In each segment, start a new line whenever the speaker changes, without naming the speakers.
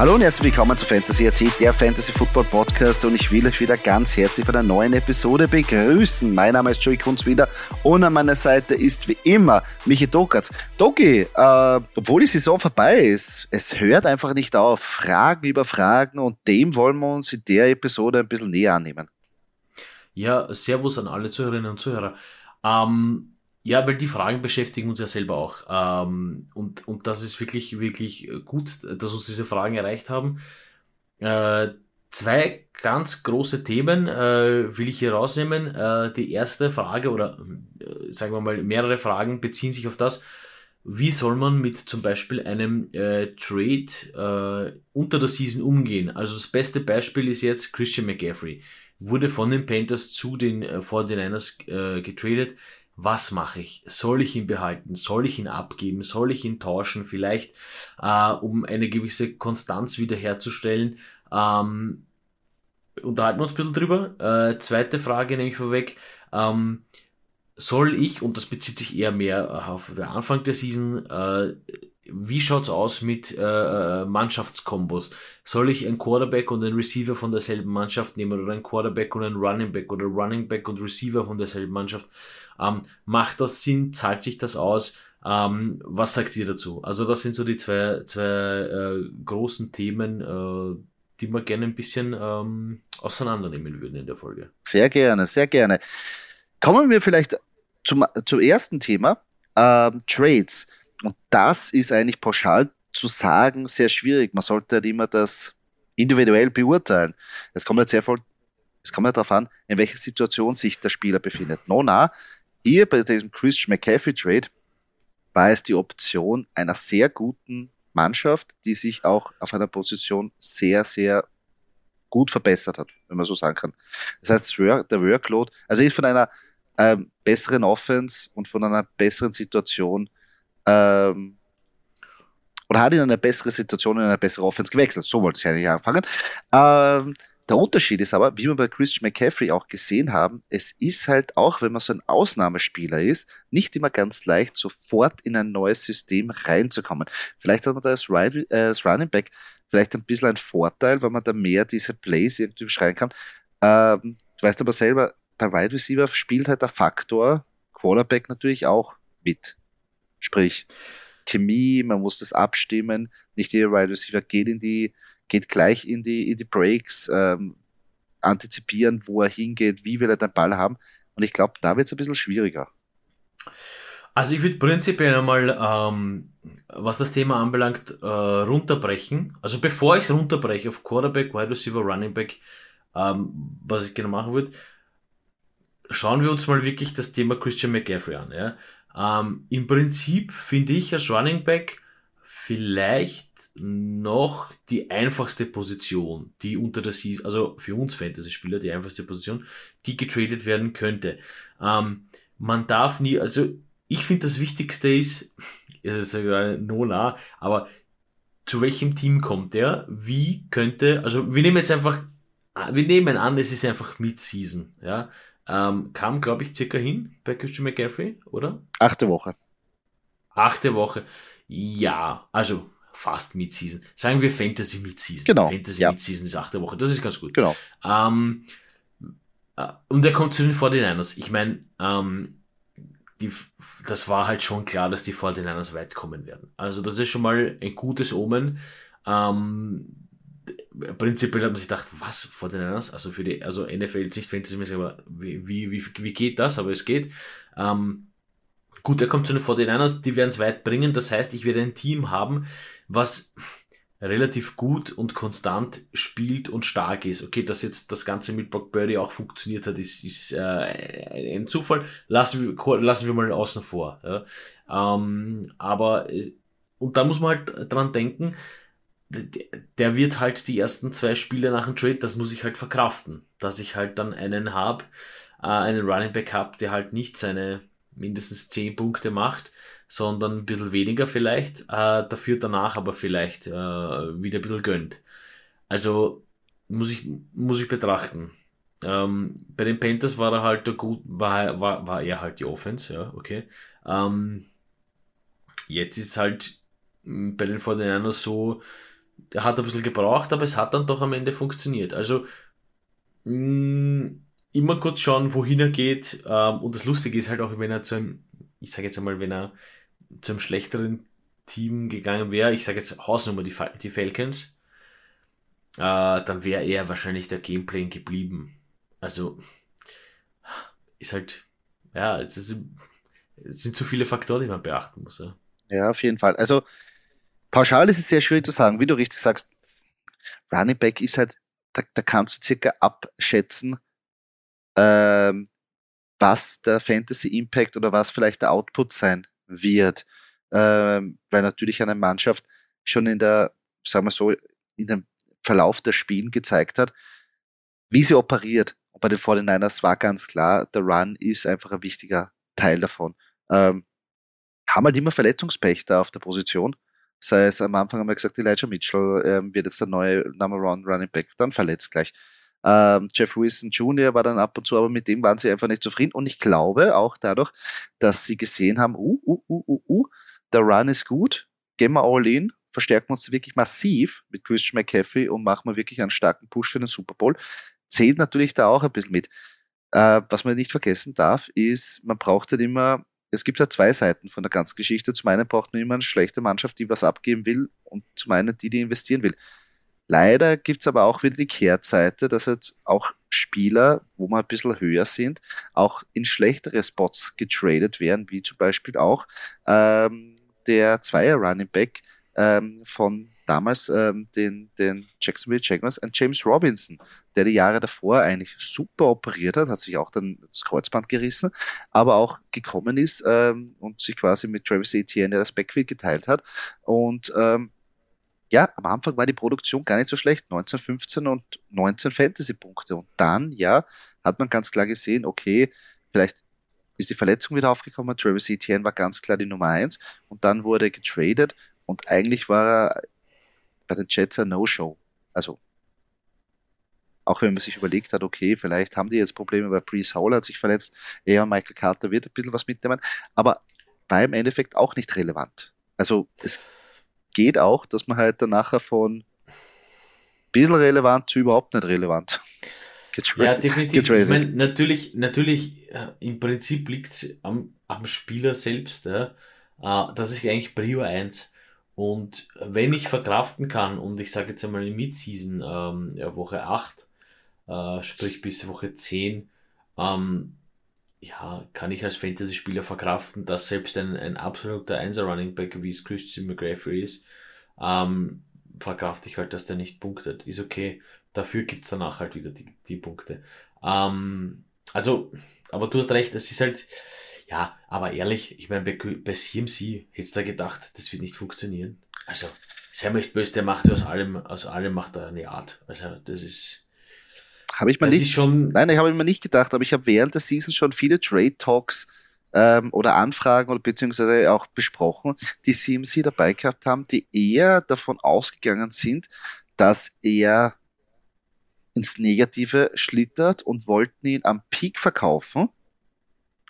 Hallo und herzlich willkommen zu Fantasy AT, der Fantasy Football Podcast und ich will euch wieder ganz herzlich bei einer neuen Episode begrüßen. Mein Name ist Joey Kunz wieder und an meiner Seite ist wie immer Michi Dokatz. Doki, äh, obwohl die Saison vorbei ist, es hört einfach nicht auf. Fragen über Fragen und dem wollen wir uns in der Episode ein bisschen näher annehmen.
Ja, Servus an alle Zuhörerinnen und Zuhörer. Ähm, ja, weil die Fragen beschäftigen uns ja selber auch. Ähm, und, und das ist wirklich, wirklich gut, dass uns diese Fragen erreicht haben. Äh, zwei ganz große Themen äh, will ich hier rausnehmen. Äh, die erste Frage oder sagen wir mal mehrere Fragen beziehen sich auf das, wie soll man mit zum Beispiel einem Trade unter der Season umgehen? Also das beste Beispiel ist jetzt Christian McGaffrey. Wurde von den Panthers zu den äh, 49ers äh, getradet was mache ich? Soll ich ihn behalten? Soll ich ihn abgeben? Soll ich ihn tauschen? Vielleicht, äh, um eine gewisse Konstanz wiederherzustellen. Ähm, unterhalten wir uns ein bisschen drüber. Äh, zweite Frage nehme ich vorweg. Ähm, soll ich, und das bezieht sich eher mehr auf den Anfang der Season, äh, wie schaut's aus mit äh, äh, Mannschaftskombos? Soll ich einen Quarterback und einen Receiver von derselben Mannschaft nehmen oder einen Quarterback und einen Running Back oder Running Back und Receiver von derselben Mannschaft? Ähm, macht das Sinn? Zahlt sich das aus? Ähm, was sagt ihr dazu? Also das sind so die zwei, zwei äh, großen Themen, äh, die wir gerne ein bisschen ähm, auseinandernehmen würden in der Folge.
Sehr gerne, sehr gerne. Kommen wir vielleicht zum, zum ersten Thema, ähm, Trades. Und das ist eigentlich pauschal zu sagen sehr schwierig. Man sollte halt immer das individuell beurteilen. Es kommt halt sehr voll, es kommt halt darauf an, in welcher Situation sich der Spieler befindet. Nona, hier bei dem Christian McCaffrey Trade war es die Option einer sehr guten Mannschaft, die sich auch auf einer Position sehr, sehr gut verbessert hat, wenn man so sagen kann. Das heißt, der Workload, also ist von einer ähm, besseren Offense und von einer besseren Situation ähm, oder hat in eine bessere Situation, in eine bessere Offense gewechselt. So wollte ich eigentlich anfangen. Ähm, der Unterschied ist aber, wie wir bei Christian McCaffrey auch gesehen haben, es ist halt auch, wenn man so ein Ausnahmespieler ist, nicht immer ganz leicht, sofort in ein neues System reinzukommen. Vielleicht hat man da als, Ride, äh, als Running Back vielleicht ein bisschen einen Vorteil, weil man da mehr diese Plays irgendwie beschreiben kann. Ähm, du weißt aber selber, bei Wide Receiver spielt halt der Faktor Quarterback natürlich auch mit. Sprich, Chemie, man muss das abstimmen. Nicht jeder Wide Receiver geht in die geht gleich in die, in die Breaks, ähm, antizipieren, wo er hingeht, wie will er den Ball haben. Und ich glaube, da wird es ein bisschen schwieriger.
Also ich würde prinzipiell einmal, ähm, was das Thema anbelangt, äh, runterbrechen. Also bevor ich es runterbreche auf Quarterback, Wide Receiver, Running Back, ähm, was ich genau machen würde, schauen wir uns mal wirklich das Thema Christian McCaffrey an. Ja? Ähm, Im Prinzip finde ich als Running Back vielleicht noch die einfachste Position, die unter der Season, also für uns Fantasy-Spieler die einfachste Position, die getradet werden könnte. Ähm, man darf nie, also ich finde das Wichtigste ist, äh, Nola, aber zu welchem Team kommt der? Wie könnte, also wir nehmen jetzt einfach, wir nehmen an, es ist einfach Mid-Season, ja. Ähm, kam, glaube ich, circa hin bei Christian McCaffrey, oder?
Achte Woche.
Achte Woche. Ja, also fast Mid-Season. Sagen wir Fantasy Mid-Season.
Genau.
Fantasy ja. Mid-Season ist achte Woche. Das ist ganz gut.
Genau.
Ähm, äh, und er kommt zu den 49ers. Ich meine, ähm, die, das war halt schon klar, dass die 49ers weit kommen werden. Also das ist schon mal ein gutes Omen. Ähm, prinzipiell hat man sich gedacht, was, 49ers? Also für die, also NFL-Sicht Fantasy, aber wie, wie, wie, wie geht das? Aber es geht. Ähm, gut, er kommt zu den 49ers, die werden es weit bringen. Das heißt, ich werde ein Team haben, was relativ gut und konstant spielt und stark ist. Okay, dass jetzt das Ganze mit Brock Birdie auch funktioniert hat, ist, ist äh, ein Zufall. Lassen wir, lassen wir mal außen vor. Ja. Ähm, aber, äh, und da muss man halt dran denken, der wird halt die ersten zwei Spiele nach dem Trade, das muss ich halt verkraften. Dass ich halt dann einen hab, äh, einen Running Back hab, der halt nicht seine mindestens zehn Punkte macht, sondern ein bisschen weniger vielleicht, äh, dafür danach aber vielleicht äh, wieder ein bisschen gönnt. Also muss ich, muss ich betrachten. Ähm, bei den Panthers war er halt gut, war, war, war er halt die Offense, ja, okay. Ähm, jetzt ist halt bei den 49ers so, der hat ein bisschen gebraucht, aber es hat dann doch am Ende funktioniert. Also mh, mm, immer kurz schauen, wohin er geht. Ähm, und das Lustige ist halt auch, wenn er zu einem, ich sage jetzt einmal, wenn er zu einem schlechteren Team gegangen wäre, ich sage jetzt Hausnummer die, die Falcons, äh, dann wäre er wahrscheinlich der Gameplay geblieben. Also ist halt, ja, es, ist, es sind zu viele Faktoren, die man beachten muss. Ja.
ja, auf jeden Fall. Also pauschal ist es sehr schwierig zu sagen, wie du richtig sagst. Running Back ist halt, da, da kannst du circa abschätzen, ähm, was der Fantasy Impact oder was vielleicht der Output sein wird. Ähm, weil natürlich eine Mannschaft schon in der, sagen wir so, in dem Verlauf der Spielen gezeigt hat, wie sie operiert. Und bei den 49ers war ganz klar, der Run ist einfach ein wichtiger Teil davon. Ähm, haben halt immer Verletzungspech da auf der Position. Sei es am Anfang haben wir gesagt, Elijah Mitchell ähm, wird jetzt der neue Number One Running Back, dann verletzt gleich. Ähm, Jeff Wilson Jr. war dann ab und zu, aber mit dem waren sie einfach nicht zufrieden. Und ich glaube auch dadurch, dass sie gesehen haben, uh, uh, uh, uh, uh, der Run ist gut, gehen wir all in, verstärken uns wirklich massiv mit Christian McCaffrey und machen wir wirklich einen starken Push für den Super Bowl. Zählt natürlich da auch ein bisschen mit. Äh, was man nicht vergessen darf, ist, man braucht halt immer, es gibt ja zwei Seiten von der ganzen Geschichte. Zum einen braucht man immer eine schlechte Mannschaft, die was abgeben will und zum einen die, die investieren will. Leider gibt's aber auch wieder die Kehrseite, dass jetzt auch Spieler, wo wir ein bisschen höher sind, auch in schlechtere Spots getradet werden, wie zum Beispiel auch ähm, der Zweier Running Back ähm, von damals ähm, den, den Jacksonville Jaguars, ein James Robinson, der die Jahre davor eigentlich super operiert hat, hat sich auch dann das Kreuzband gerissen, aber auch gekommen ist ähm, und sich quasi mit Travis Etienne das Backfield geteilt hat. Und ähm, ja, am Anfang war die Produktion gar nicht so schlecht, 19, 15 und 19 Fantasy-Punkte. Und dann, ja, hat man ganz klar gesehen, okay, vielleicht ist die Verletzung wieder aufgekommen, Travis Etienne war ganz klar die Nummer eins und dann wurde er getradet und eigentlich war er bei den Jets ein No-Show. Also, auch wenn man sich überlegt hat, okay, vielleicht haben die jetzt Probleme, weil Brees Howell hat sich verletzt, eher Michael Carter wird ein bisschen was mitnehmen, aber war im Endeffekt auch nicht relevant. Also, es geht auch, dass man halt dann nachher von bisschen relevant zu überhaupt nicht relevant
ja, definitiv. Ich meine, natürlich, natürlich, äh, im Prinzip liegt am, am Spieler selbst, äh, das ist eigentlich Prio 1. Und wenn ich verkraften kann, und ich sage jetzt einmal in Midseason, ähm, ja, Woche 8, äh, sprich bis Woche 10, ähm, ja, kann ich als Fantasy-Spieler verkraften, dass selbst ein, ein absoluter Einser-Running Back, wie es Christian McGraffrey ist, ähm, verkrafte ich halt, dass der nicht punktet. Ist okay. Dafür gibt's danach halt wieder die, die Punkte. Ähm, also, aber du hast recht, es ist halt, ja, aber ehrlich, ich meine, bei, bei CMC hättest du gedacht, das wird nicht funktionieren. Also, mal nicht böse, der macht aus allem, aus allem macht er eine Art. Also, das ist.
Habe ich mir nicht, schon, nein, ich habe mir nicht gedacht, aber ich habe während der Season schon viele Trade Talks ähm, oder Anfragen oder beziehungsweise auch besprochen, die CMC dabei gehabt haben, die eher davon ausgegangen sind, dass er ins Negative schlittert und wollten ihn am Peak verkaufen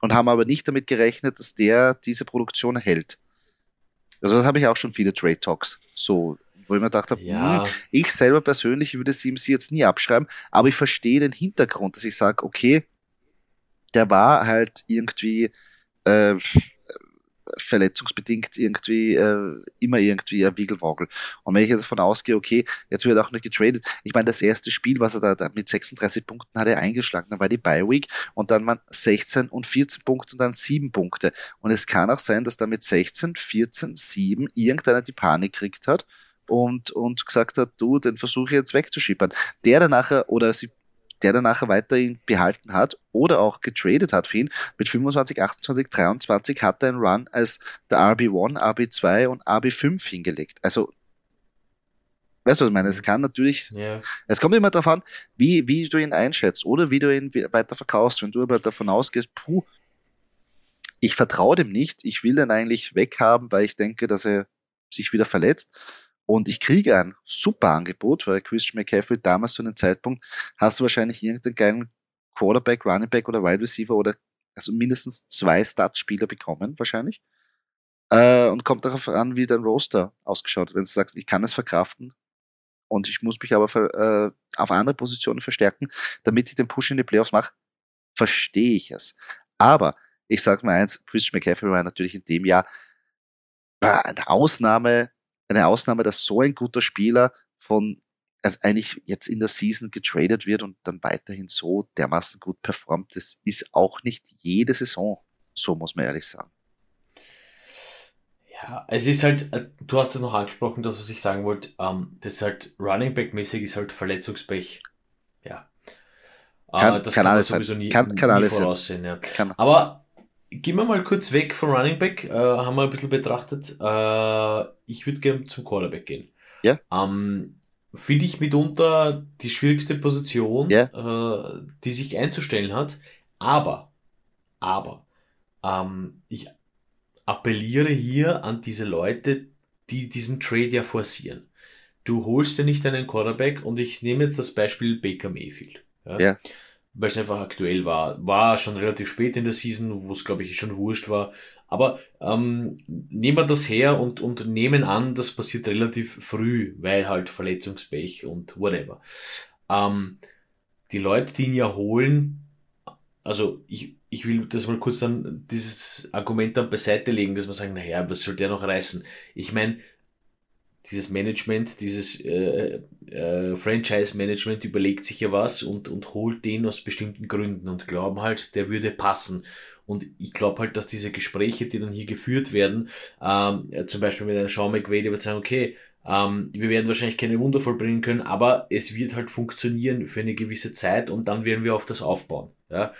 und haben aber nicht damit gerechnet, dass der diese Produktion hält. Also das habe ich auch schon viele Trade Talks so, wo ich mir gedacht habe, ja. hm, ich selber persönlich würde CMC jetzt nie abschreiben, aber ich verstehe den Hintergrund, dass ich sage, okay, der war halt irgendwie äh, verletzungsbedingt irgendwie äh, immer irgendwie ein Wiegelwogel. Und wenn ich jetzt davon ausgehe, okay, jetzt wird auch nicht getradet. Ich meine, das erste Spiel, was er da, da mit 36 Punkten hat er eingeschlagen, dann war die Bye Week und dann waren 16 und 14 Punkte und dann 7 Punkte. Und es kann auch sein, dass da mit 16, 14, 7 irgendeiner die Panik kriegt hat und, und gesagt hat, du, den versuche ich jetzt wegzuschippern. Der dann nachher, oder sie der dann nachher weiterhin behalten hat oder auch getradet hat für ihn. Mit 25, 28, 23 hat er einen Run als der RB1, RB2 und RB5 hingelegt. Also, weißt du, was ich meine? Es mhm. kann natürlich, yeah. es kommt immer darauf an, wie, wie du ihn einschätzt oder wie du ihn weiter verkaufst. Wenn du aber davon ausgehst, puh, ich vertraue dem nicht, ich will den eigentlich weghaben, weil ich denke, dass er sich wieder verletzt, und ich kriege ein super Angebot, weil Christian McCaffrey damals zu einem Zeitpunkt hast du wahrscheinlich irgendeinen geilen Quarterback, Running Back oder Wide Receiver oder also mindestens zwei Startspieler bekommen, wahrscheinlich. Äh, und kommt darauf an, wie dein Roster ausgeschaut hat. Wenn du sagst, ich kann es verkraften, und ich muss mich aber äh, auf andere Positionen verstärken, damit ich den Push in die Playoffs mache, verstehe ich es. Aber ich sage mal eins, Christian McCaffrey war natürlich in dem Jahr eine Ausnahme, eine Ausnahme, dass so ein guter Spieler von also eigentlich jetzt in der Season getradet wird und dann weiterhin so dermaßen gut performt, das ist auch nicht jede Saison, so muss man ehrlich sagen.
Ja, es ist halt, äh, du hast es noch angesprochen, das, was ich sagen wollte, ähm, das ist halt Running Back-mäßig ist halt Verletzungspech. Ja.
Kann, äh, das kann, kann alles sein.
Nie,
kann, kann
nie
alles
voraussehen, ja. Kann. Aber gehen wir mal kurz weg von Running Back, äh, haben wir ein bisschen betrachtet. Äh, ich würde gerne zum Quarterback gehen.
Ja.
Ähm, Finde ich mitunter die schwierigste Position,
ja.
äh, die sich einzustellen hat. Aber, aber, ähm, ich appelliere hier an diese Leute, die diesen Trade ja forcieren. Du holst ja nicht einen Quarterback und ich nehme jetzt das Beispiel Baker Mayfield.
Ja. ja.
Weil es einfach aktuell war. War schon relativ spät in der Season, wo es glaube ich schon wurscht war. Aber ähm, nehmen wir das her und, und nehmen an, das passiert relativ früh, weil halt Verletzungspech und whatever. Ähm, die Leute, die ihn ja holen, also ich, ich will das mal kurz dann, dieses Argument dann beiseite legen, dass man sagen, naja, was soll der noch reißen? Ich meine, dieses Management, dieses äh, äh, Franchise-Management überlegt sich ja was und, und holt den aus bestimmten Gründen und glauben halt, der würde passen. Und ich glaube halt, dass diese Gespräche, die dann hier geführt werden, ähm, zum Beispiel mit einem Sean McVay, der wird sagen, okay, ähm, wir werden wahrscheinlich keine Wunder vollbringen können, aber es wird halt funktionieren für eine gewisse Zeit und dann werden wir auf das aufbauen. Ja?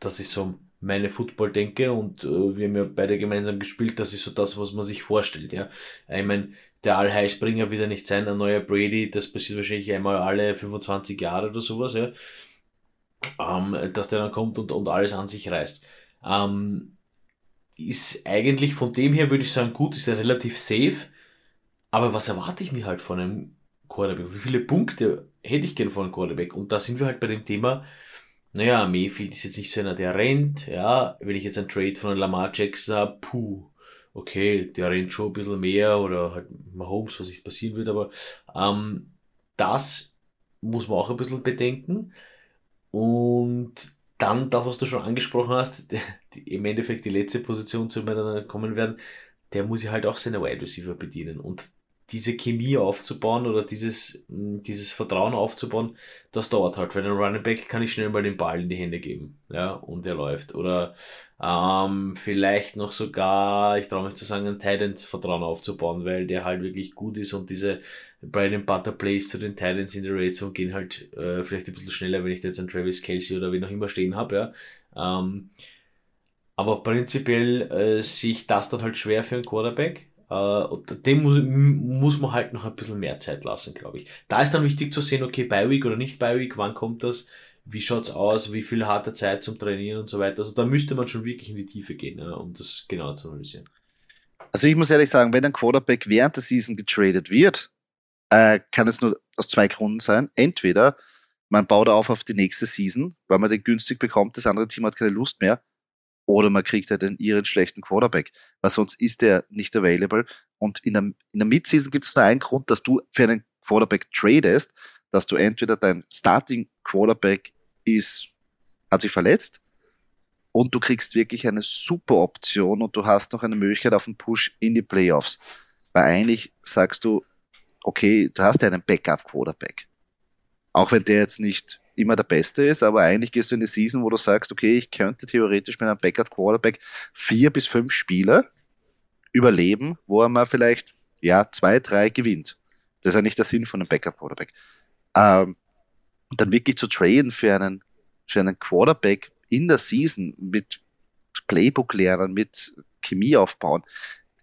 Das ist so meine Football-Denke und äh, wir haben ja beide gemeinsam gespielt, das ist so das, was man sich vorstellt. Ja? Ich meine, der Allheilsbringer wird ja nicht sein, ein neuer Brady, das passiert wahrscheinlich einmal alle 25 Jahre oder sowas, ja? ähm, dass der dann kommt und, und alles an sich reißt. Ähm, ist eigentlich von dem her, würde ich sagen, gut, ist er relativ safe, aber was erwarte ich mir halt von einem Quarterback? Wie viele Punkte hätte ich gern von einem Quarterback? Und da sind wir halt bei dem Thema, naja, Mayfield ist jetzt nicht so einer, der rennt, ja, wenn ich jetzt einen Trade von einem Lamar Jackson habe, puh, okay, der rennt schon ein bisschen mehr oder halt Mahomes, was nicht passieren wird, aber ähm, das muss man auch ein bisschen bedenken. Und dann das, was du schon angesprochen hast, die, im Endeffekt die letzte Position, zu der wir dann kommen werden, der muss ja halt auch seine Wide Receiver bedienen. Und diese Chemie aufzubauen oder dieses, hm, dieses Vertrauen aufzubauen, das dauert halt. Weil ein Running Back kann ich schnell mal den Ball in die Hände geben, ja, und er läuft. Oder ähm, vielleicht noch sogar, ich traue mich zu sagen, ein Titans Vertrauen aufzubauen, weil der halt wirklich gut ist und diese Brian Butter Plays zu den Titans in der Zone gehen halt äh, vielleicht ein bisschen schneller, wenn ich da jetzt einen Travis Kelsey oder wen auch immer stehen habe, ja. Ähm, aber prinzipiell äh, sehe ich das dann halt schwer für einen Quarterback. Äh, dem muss, muss man halt noch ein bisschen mehr Zeit lassen, glaube ich. Da ist dann wichtig zu sehen, okay, bei Week oder nicht bei Week, wann kommt das, wie schaut's aus, wie viel harte Zeit zum Trainieren und so weiter. Also da müsste man schon wirklich in die Tiefe gehen, ja, um das genauer zu analysieren.
Also ich muss ehrlich sagen, wenn ein Quarterback während der Season getradet wird, äh, kann es nur aus zwei Gründen sein. Entweder man baut auf auf die nächste Season, weil man den günstig bekommt, das andere Team hat keine Lust mehr, oder man kriegt halt einen ihren schlechten Quarterback, weil sonst ist der nicht available. Und in der, in der Midseason gibt es nur einen Grund, dass du für einen Quarterback tradest, dass du entweder dein Starting Quarterback ist, hat sich verletzt und du kriegst wirklich eine super Option und du hast noch eine Möglichkeit auf einen Push in die Playoffs. Weil eigentlich sagst du, okay, du hast ja einen Backup Quarterback. Auch wenn der jetzt nicht immer der Beste ist, aber eigentlich gehst du in die Season, wo du sagst, okay, ich könnte theoretisch mit einem Backup Quarterback vier bis fünf Spiele überleben, wo er mal vielleicht, ja, zwei, drei gewinnt. Das ist ja nicht der Sinn von einem Backup Quarterback. Ähm, dann wirklich zu traden für einen, für einen Quarterback in der Season mit Playbook lernen, mit Chemie aufbauen.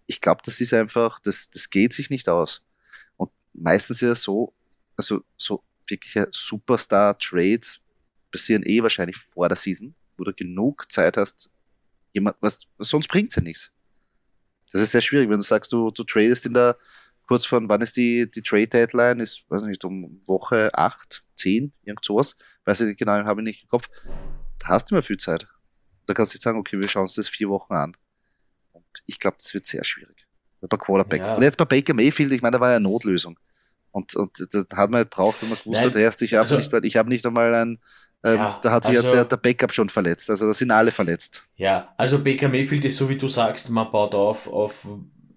Ich glaube, das ist einfach, das, das geht sich nicht aus. Und meistens ist es so, also so wirkliche Superstar-Trades passieren eh wahrscheinlich vor der Season, wo du genug Zeit hast, jemand, was, sonst bringt's ja nichts. Das ist sehr schwierig, wenn du sagst, du, du tradest in der, kurz von, wann ist die, die Trade-Deadline, ist, weiß nicht, um Woche 8, 10, irgend sowas, weiß ich nicht genau, habe ich nicht im Kopf. Da hast du immer viel Zeit. Da kannst du nicht sagen, okay, wir schauen uns das vier Wochen an. Und ich glaube, das wird sehr schwierig. Bei Quarterback. Ja. Und jetzt bei Baker Mayfield, ich meine, da war ja eine Notlösung. Und, und das hat man braucht, wenn man gewusst hat, erst ich habe also, nicht, ich habe nicht einmal ein, ähm, ja, da hat sich also, ja der, der Backup schon verletzt. Also da sind alle verletzt.
Ja, also Baker Mayfield ist so wie du sagst, man baut auf auf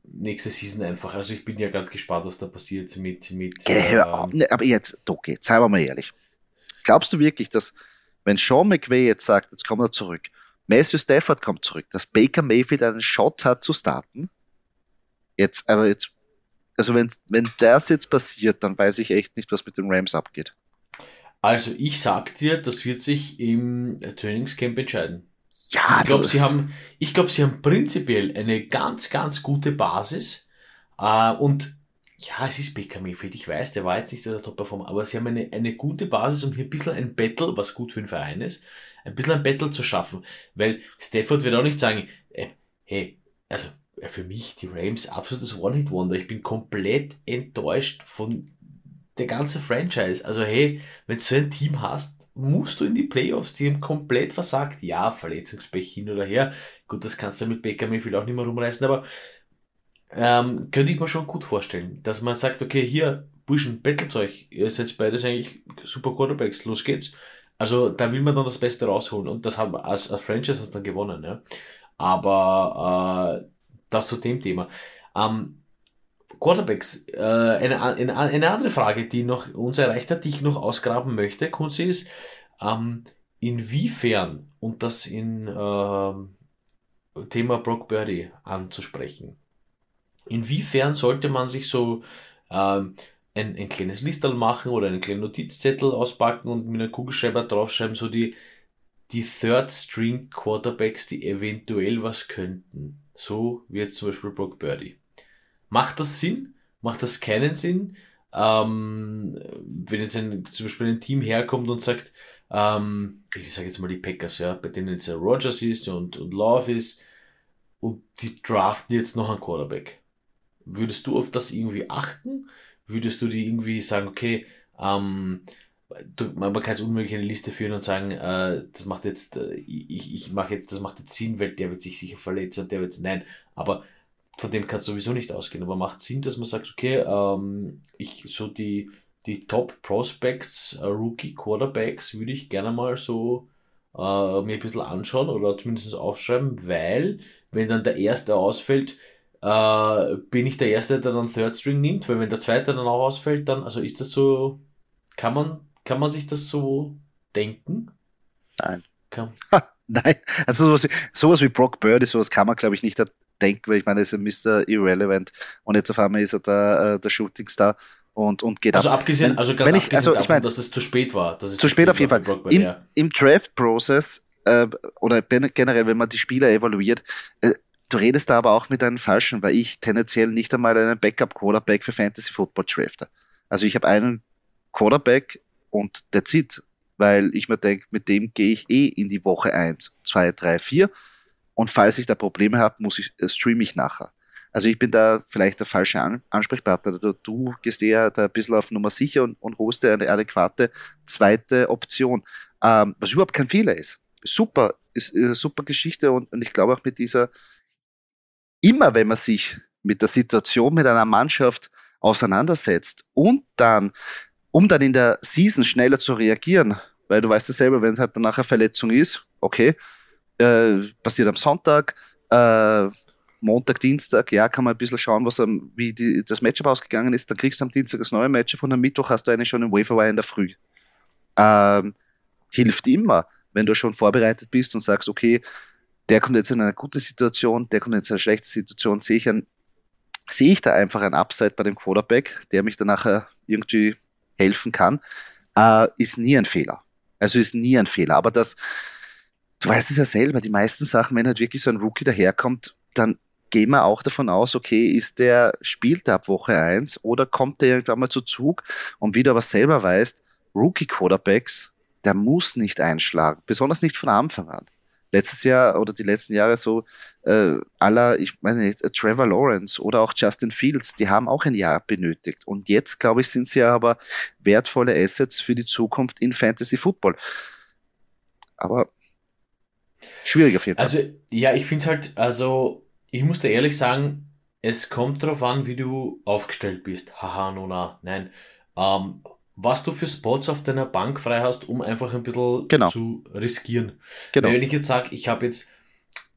nächste Season einfach. Also ich bin ja ganz gespannt, was da passiert mit. mit
Geh, hör auf. Ähm, aber jetzt, Doki, jetzt seien wir mal ehrlich. Glaubst du wirklich, dass, wenn Sean McVay jetzt sagt, jetzt kommt er zurück, Matthew Stafford kommt zurück, dass Baker Mayfield einen Shot hat zu starten? Jetzt, aber jetzt, also wenn, wenn das jetzt passiert, dann weiß ich echt nicht, was mit den Rams abgeht.
Also ich sag dir, das wird sich im Trainingscamp entscheiden. Ja, ich glaube, sie haben, ich glaube, sie haben prinzipiell eine ganz, ganz gute Basis. Äh, und ja, es ist Baker Mayfield, ich weiß, der war jetzt nicht so der Top-Performer, aber sie haben eine, eine gute Basis, um hier ein bisschen ein Battle, was gut für den Verein ist, ein bisschen ein Battle zu schaffen. Weil Stafford wird auch nicht sagen, äh, hey, also für mich die Rams absolutes One-Hit-Wonder. Ich bin komplett enttäuscht von der ganzen Franchise. Also hey, wenn du so ein Team hast, musst du in die Playoffs, die haben komplett versagt. Ja, Verletzungspech hin oder her. Gut, das kannst du mit Baker Mayfield auch nicht mehr rumreißen, aber ähm, könnte ich mir schon gut vorstellen, dass man sagt, okay, hier, Burschen, bettelt euch, ihr seid beides eigentlich super Quarterbacks, los geht's. Also da will man dann das Beste rausholen und das haben als, als Franchise dann gewonnen, ja. Aber äh, das zu dem Thema. Ähm, Quarterbacks, äh, eine, eine, eine andere Frage, die noch uns erreicht hat, die ich noch ausgraben möchte, Kunzi, ist, ähm, inwiefern, und das in äh, Thema Brock Birdie anzusprechen, inwiefern sollte man sich so ähm, ein, ein kleines Listel machen oder einen kleinen Notizzettel auspacken und mit einem Kugelschreiber draufschreiben, so die, die Third String Quarterbacks, die eventuell was könnten. So wie jetzt zum Beispiel Brock Birdie. Macht das Sinn? Macht das keinen Sinn? Ähm, wenn jetzt ein, zum Beispiel ein Team herkommt und sagt, ähm, ich sage jetzt mal die Packers, ja, bei denen jetzt Rogers ist und, und Love ist und die draften jetzt noch einen Quarterback. Würdest du auf das irgendwie achten? Würdest du die irgendwie sagen, okay, ähm, man kann jetzt unmöglich eine Liste führen und sagen, äh, das macht jetzt, äh, ich, ich mache jetzt, das macht jetzt Sinn, weil der wird sich sicher verletzen und der wird, nein, aber von dem kannst du sowieso nicht ausgehen, aber macht Sinn, dass man sagt, okay, ähm, ich so die, die Top Prospects, äh, Rookie Quarterbacks würde ich gerne mal so äh, mir ein bisschen anschauen oder zumindest aufschreiben, weil wenn dann der erste ausfällt, äh, bin ich der Erste, der dann Third String nimmt, weil wenn der zweite dann auch ausfällt, dann, also ist das so, kann man, kann man sich das so denken?
Nein. Kann. Nein, also sowas, sowas wie Brock Birdie, sowas kann man, glaube ich, nicht denken, weil ich meine, er ist ein Mr. Irrelevant und jetzt auf einmal ist er der, äh, der Shooting Star und, und geht
also ab. Abgesehen, also ganz wenn ich, also davon, ich meine, dass es zu spät war.
Dass es zu, spät, auf jeden Fall. Im, ja. im Draft-Prozess äh, oder generell, wenn man die Spieler evaluiert, äh, du redest da aber auch mit einem Falschen, weil ich tendenziell nicht einmal einen Backup-Quarterback für Fantasy Football drafte. Also ich habe einen Quarterback und der zieht, weil ich mir denke, mit dem gehe ich eh in die Woche eins, zwei, drei, vier und falls ich da Probleme habe, muss ich, äh, streame ich nachher. Also ich bin da vielleicht der falsche An Ansprechpartner. Du gehst eher da ein bisschen auf Nummer sicher und, und holst dir eine adäquate zweite Option. Ähm, was überhaupt kein Fehler ist. Super, ist, ist eine super Geschichte und, und ich glaube auch mit dieser, immer wenn man sich mit der Situation mit einer Mannschaft auseinandersetzt und dann, um dann in der Season schneller zu reagieren, weil du weißt ja selber, wenn es halt danach eine Verletzung ist, okay, äh, passiert am Sonntag, äh, Montag, Dienstag, ja, kann man ein bisschen schauen, was wie die, das Matchup ausgegangen ist. Dann kriegst du am Dienstag das neue Matchup und am Mittwoch hast du eine schon im Waferwire in der Früh. Ähm, hilft immer, wenn du schon vorbereitet bist und sagst, okay, der kommt jetzt in eine gute Situation, der kommt jetzt in eine schlechte Situation, sehe ich, ein, sehe ich da einfach ein Upside bei dem Quarterback, der mich dann nachher irgendwie helfen kann, äh, ist nie ein Fehler. Also ist nie ein Fehler. Aber das, du weißt es ja selber, die meisten Sachen, wenn halt wirklich so ein Rookie daherkommt, dann gehen wir auch davon aus, okay, ist der, spielt der ab Woche eins oder kommt der irgendwann mal zu Zug und wie du aber selber weißt, Rookie-Quarterbacks, der muss nicht einschlagen, besonders nicht von Anfang an. Letztes Jahr oder die letzten Jahre so äh, aller, ich weiß nicht, äh, Trevor Lawrence oder auch Justin Fields, die haben auch ein Jahr benötigt. Und jetzt, glaube ich, sind sie aber wertvolle Assets für die Zukunft in Fantasy Football. Aber schwierig auf jeden
Fall. Also, ja, ich finde es halt, also, ich muss da ehrlich sagen, es kommt darauf an, wie du aufgestellt bist. Haha, no, na, nein. Ähm, was du für Spots auf deiner Bank frei hast, um einfach ein bisschen
Genau.
zu riskieren.
Genau.
Wenn ich jetzt sage, ich habe jetzt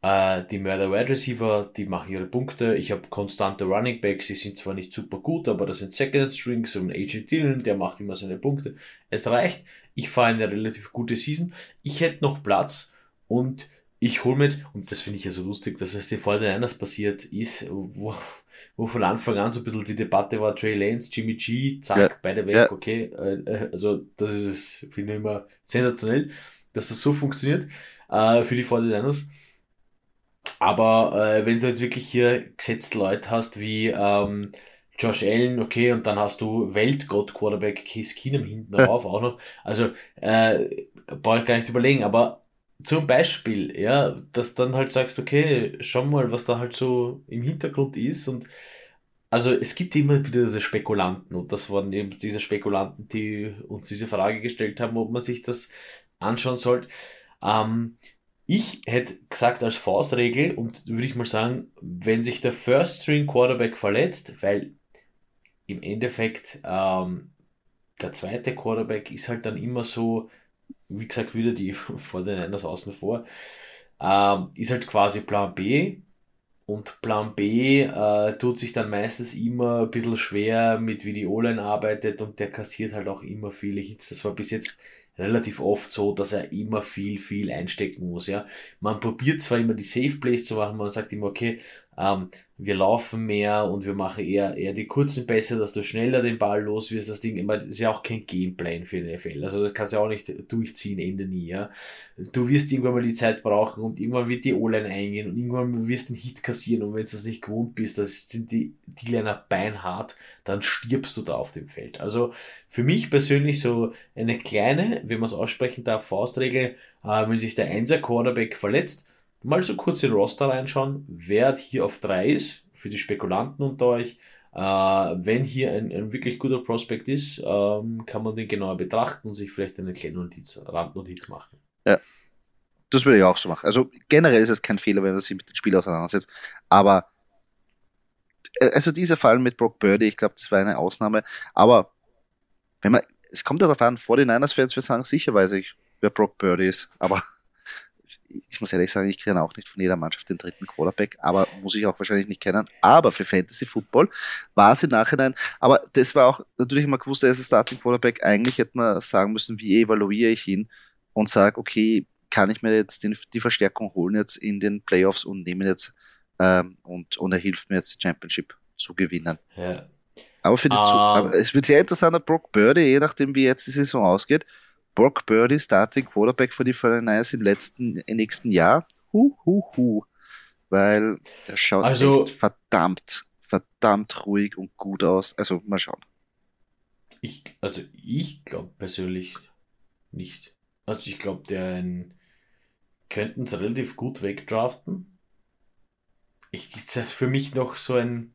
äh, die Mörder Wide Receiver, die machen ihre Punkte, ich habe konstante Running Backs, die sind zwar nicht super gut, aber das sind Second Strings, ein AJ Dillon, der macht immer seine Punkte. Es reicht, ich fahre eine relativ gute Season, ich hätte noch Platz und ich hole mir jetzt, und das finde ich ja so lustig, dass es dir vor den Niners passiert ist, wo, wo von Anfang an so ein bisschen die Debatte war, Trey Lance, Jimmy G, zack,
Ja.
beide weg,
Ja.
okay. Äh, also das ist, finde ich immer sensationell, dass das so funktioniert äh, für die 49ers. Aber äh, wenn du jetzt wirklich hier gesetzt Leute hast wie ähm, Josh Allen, okay, und dann hast du Weltgott-Quarterback Case Keenum hinten drauf auch noch. Also äh, brauche ich gar nicht überlegen, aber zum Beispiel, ja, dass dann halt sagst, okay, schau mal, was da halt so im Hintergrund ist und also es gibt immer wieder diese Spekulanten und das waren eben diese Spekulanten, die uns diese Frage gestellt haben, ob man sich das anschauen sollte. Ähm, ich hätte gesagt als Faustregel und würde ich mal sagen, wenn sich der First String Quarterback verletzt, weil im Endeffekt ähm, der zweite Quarterback ist halt dann immer so, wie gesagt, wieder die vor den Niners außen vor, ähm, ist halt quasi Plan B. Und Plan B äh, tut sich dann meistens immer ein bisschen schwer mit, wie die O-Line arbeitet und der kassiert halt auch immer viele Hits. Das war bis jetzt relativ oft so, dass er immer viel, viel einstecken muss. Ja, man probiert zwar immer die Safe Plays zu machen, man sagt immer, okay, ähm, wir laufen mehr und wir machen eher, eher die kurzen Pässe, dass du schneller den Ball los wirst. Das Ding, das ist ja auch kein Gameplan für den NFL. Also das kannst du auch nicht durchziehen, Ende nie. Ja. Du wirst irgendwann mal die Zeit brauchen und irgendwann wird die O-Line eingehen und irgendwann wirst du einen Hit kassieren und wenn du das nicht gewohnt bist, das sind die D-Liner beinhart, dann stirbst du da auf dem Feld. Also für mich persönlich so eine kleine, wenn man es aussprechen darf, Faustregel, äh, wenn sich der Einser Quarterback verletzt, mal so kurz in Roster reinschauen, wer hier auf drei ist, für die Spekulanten unter euch. Äh, wenn hier ein, ein wirklich guter Prospekt ist, ähm, kann man den genauer betrachten und sich vielleicht eine kleine Notiz, Randnotiz machen.
Das würde ich auch so machen. Also generell ist es kein Fehler, wenn man sich mit dem Spiel auseinandersetzt. Aber äh, also dieser Fall mit Brock Birdie, ich glaube, das war eine Ausnahme. Aber wenn man, es kommt darauf an, vor den Niners-Fans, wir sagen sicher weiß ich, wer Brock Birdie ist. Aber ich muss ehrlich sagen, ich kenne auch nicht von jeder Mannschaft den dritten Quarterback, aber muss ich auch wahrscheinlich nicht kennen. Aber für Fantasy Football war es im Nachhinein, aber das war auch natürlich immer gewusst, er ist ein Starting Quarterback. Eigentlich hätte man sagen müssen, wie evaluiere ich ihn und sage, okay, kann ich mir jetzt den, die Verstärkung holen jetzt in den Playoffs und nehme jetzt ähm, und, und er hilft mir jetzt die Championship zu gewinnen.
Ja.
Aber, für die. Zu aber es wird sehr interessant, ob Brock Birdie, je nachdem wie jetzt die Saison ausgeht, Brock Birdie, Starting Quarterback für die 49ers im letzten, im nächsten Jahr. Hu, hu, hu. Weil der schaut
Also-
echt verdammt, verdammt ruhig und gut aus. Also mal schauen.
Ich, also ich glaube persönlich nicht. Also ich glaube, der könnten es relativ gut wegdraften. Ich ist für mich noch so ein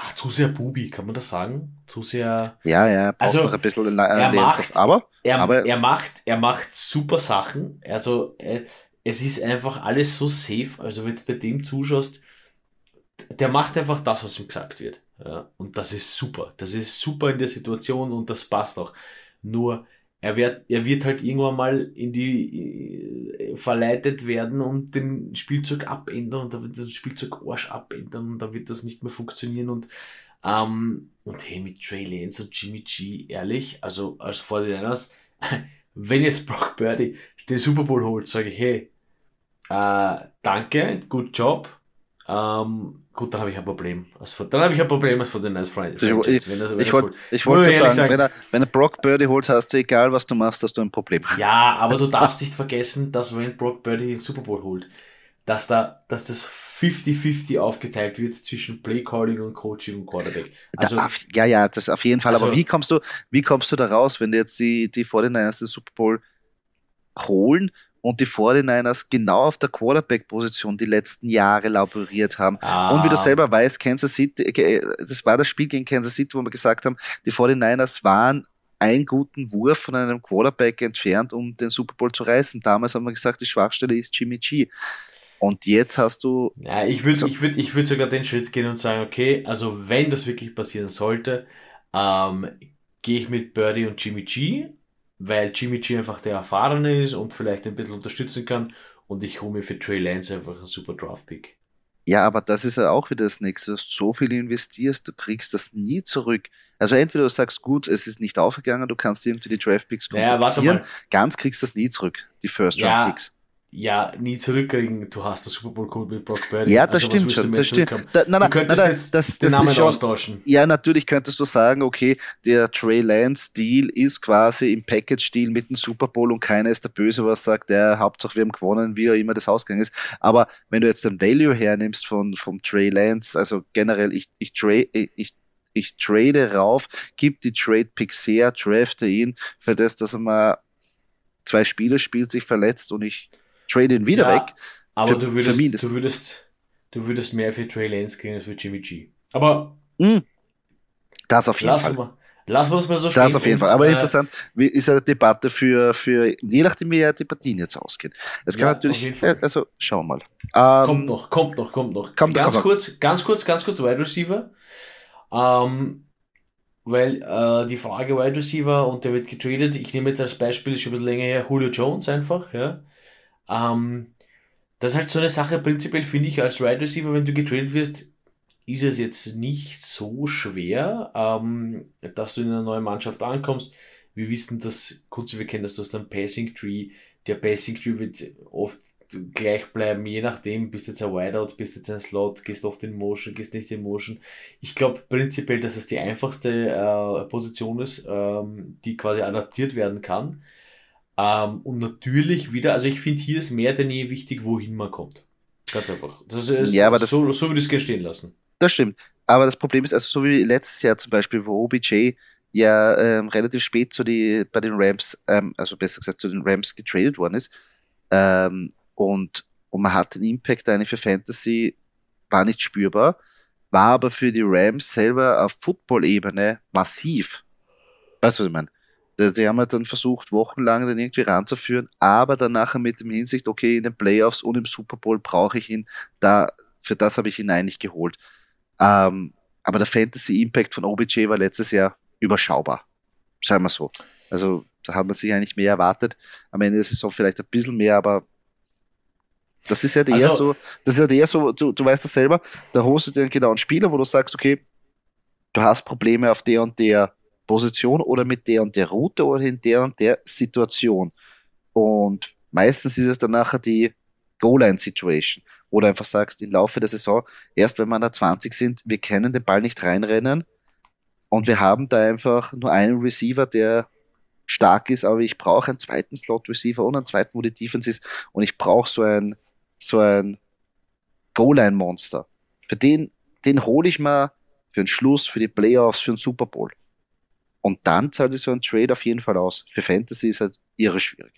ah, zu sehr Bubi, kann man das sagen? Zu sehr.
Ja, ja, braucht
Also,
noch ein bisschen
er macht-
Aber
Er,
Aber-
er macht, er macht super Sachen. Also äh, es ist einfach alles so safe. Also wenn du bei dem zuschaust, der macht einfach das, was ihm gesagt wird. Ja, und das ist super. Das ist super in der Situation und das passt auch. Nur er wird, er wird halt irgendwann mal in die äh, verleitet werden und den Spielzeug abändern und dann wird den Spielzeug Arsch abändern und dann wird das nicht mehr funktionieren und ähm, und hey, mit Trey Lance und Jimmy G, ehrlich, also als 49ers, wenn jetzt Brock Birdie den Super Bowl holt, sage ich, hey, äh, danke, good job. Ähm, gut, dann habe ich ein Problem. Also, dann habe ich ein Problem als von den Nice Friends.
Ich, ich,
wenn das, wenn
ich wollte
ehrlich
sagen,
sagen.
wenn er, wenn er Brock Birdie holt, hast du, egal was du machst, hast du ein Problem.
Ja, aber du darfst nicht vergessen, dass wenn Brock Birdie den Super Bowl holt, dass da, dass das 50-50 aufgeteilt wird zwischen Playcalling und Coaching und Quarterback. Also,
da, auf- ja, ja, das auf jeden Fall. aber
Also-
wie kommst du, wie kommst du da raus, wenn dir jetzt die, die 49ers den Super Bowl holen und die 49ers genau auf der Quarterback-Position die letzten Jahre laboriert haben? Und wie du
ah,
selber weißt, Kansas City, äh, das war das Spiel gegen Kansas City, wo wir gesagt haben, die 49ers waren einen guten Wurf von einem Quarterback entfernt, um den Super Bowl zu reißen. Damals haben wir gesagt, die Schwachstelle ist Jimmy G. Und jetzt hast du.
Ja, ich würde, so, ich würde, ich würde sogar den Schritt gehen und sagen, okay, also wenn das wirklich passieren sollte, ähm, gehe ich mit Birdie und Jimmy G, weil Jimmy G einfach der Erfahrene ist und vielleicht ein bisschen unterstützen kann und ich hole mir für Trey Lance einfach einen super Draft-Pick.
Ja, aber das ist ja auch wieder das Nächste. Du hast so viel investierst, du kriegst das nie zurück. Also entweder du sagst, gut, es ist nicht aufgegangen, du kannst irgendwie die Draft-Picks kompensieren, ja, ganz kriegst du das nie zurück, die First-Round-Picks.
Ja, ja, nie zurückkriegen, du hast das Super Bowl Code mit Brock Purdy.
Ja, das also, stimmt schon. Das stimmt. Da, na, na, du könntest na, jetzt das, den Namen schon, austauschen. Ja, natürlich könntest du sagen, okay, der Trey Lance Deal ist quasi im Package-Deal mit dem Super Bowl und keiner ist der Böse, was sagt, der Hauptsache wir haben gewonnen, wie auch immer das ausgegangen ist. Aber wenn du jetzt den Value hernimmst von, vom Trey Lance, also generell, ich, ich, trade, ich, ich trade rauf, gib die Trade-Picks her, drafte ihn, für das, dass er mal zwei Spiele spielt, sich verletzt und ich trade ihn wieder ja, weg.
Aber für, du, würdest, du, würdest, du würdest mehr für Trey Lance kriegen als für Jimmy G. Aber mm,
das auf jeden Fall.
Mal, lassen wir das mal so stehen.
Das auf jeden Fall. Aber äh, interessant ist eine Debatte für, für je nachdem, wie ja die Partien jetzt ausgehen. Es kann ja, natürlich, also schauen wir
mal. Ähm, kommt noch, kommt noch, kommt noch. Kommt, ganz kommt kurz, noch. ganz kurz, ganz kurz Wide Receiver. Ähm, weil äh, die Frage Wide Receiver und der wird getradet, ich nehme jetzt als Beispiel, schon ein bisschen länger her, Julio Jones einfach, ja. Ähm, das ist halt so eine Sache, prinzipiell finde ich als Wide Receiver, wenn du getradet wirst, ist es jetzt nicht so schwer, ähm, dass du in eine neue Mannschaft ankommst. Wir wissen, dass, kurz wir kennen das, du hast einen Passing Tree. Der Passing Tree wird oft gleich bleiben, je nachdem, bist jetzt ein Wideout, bist jetzt ein Slot, gehst oft in Motion, gehst nicht in Motion. Ich glaube prinzipiell, dass es die einfachste äh, Position ist, ähm, die quasi adaptiert werden kann. Ähm, und natürlich wieder, also ich finde, hier ist mehr denn je wichtig, wohin man kommt. Ganz einfach. Das ist ja, aber das, so, so würde ich es gerne stehen lassen.
Das stimmt. Aber das Problem ist, also so wie letztes Jahr zum Beispiel, wo OBJ ja ähm, relativ spät zu die, bei den Rams, ähm, also besser gesagt zu den Rams getradet worden ist, ähm, und, und man hat den Impact eigentlich für Fantasy, war nicht spürbar, war aber für die Rams selber auf Football-Ebene massiv. Weißt du, was ich meine? Die haben halt dann versucht, wochenlang den irgendwie ranzuführen, aber dann nachher mit dem Hinsicht, okay, in den Playoffs und im Super Bowl brauche ich ihn, da, für das habe ich ihn eigentlich geholt. Ähm, aber der Fantasy Impact von OBJ war letztes Jahr überschaubar. Sagen wir so. Also, da hat man sich eigentlich mehr erwartet. Am Ende der Saison vielleicht ein bisschen mehr, aber das ist ja halt eher also, so, das ist ja halt eher so, du, du weißt das selber, da holst du dir einen genauen Spieler, wo du sagst, okay, du hast Probleme auf der und der Position oder mit der und der Route oder in der und der Situation. Und meistens ist es dann nachher die Goal-Line-Situation, wo du einfach sagst, im Laufe der Saison, erst wenn wir da 20 sind, wir können den Ball nicht reinrennen und wir haben da einfach nur einen Receiver, der stark ist, aber ich brauche einen zweiten Slot-Receiver und einen zweiten, wo die Defense ist und ich brauche so ein, so ein Goal-Line-Monster. Für den, den hole ich mal für den Schluss, für die Playoffs, für den Super Bowl. Und dann zahlt sich so ein Trade auf jeden Fall aus. Für Fantasy ist halt irre schwierig.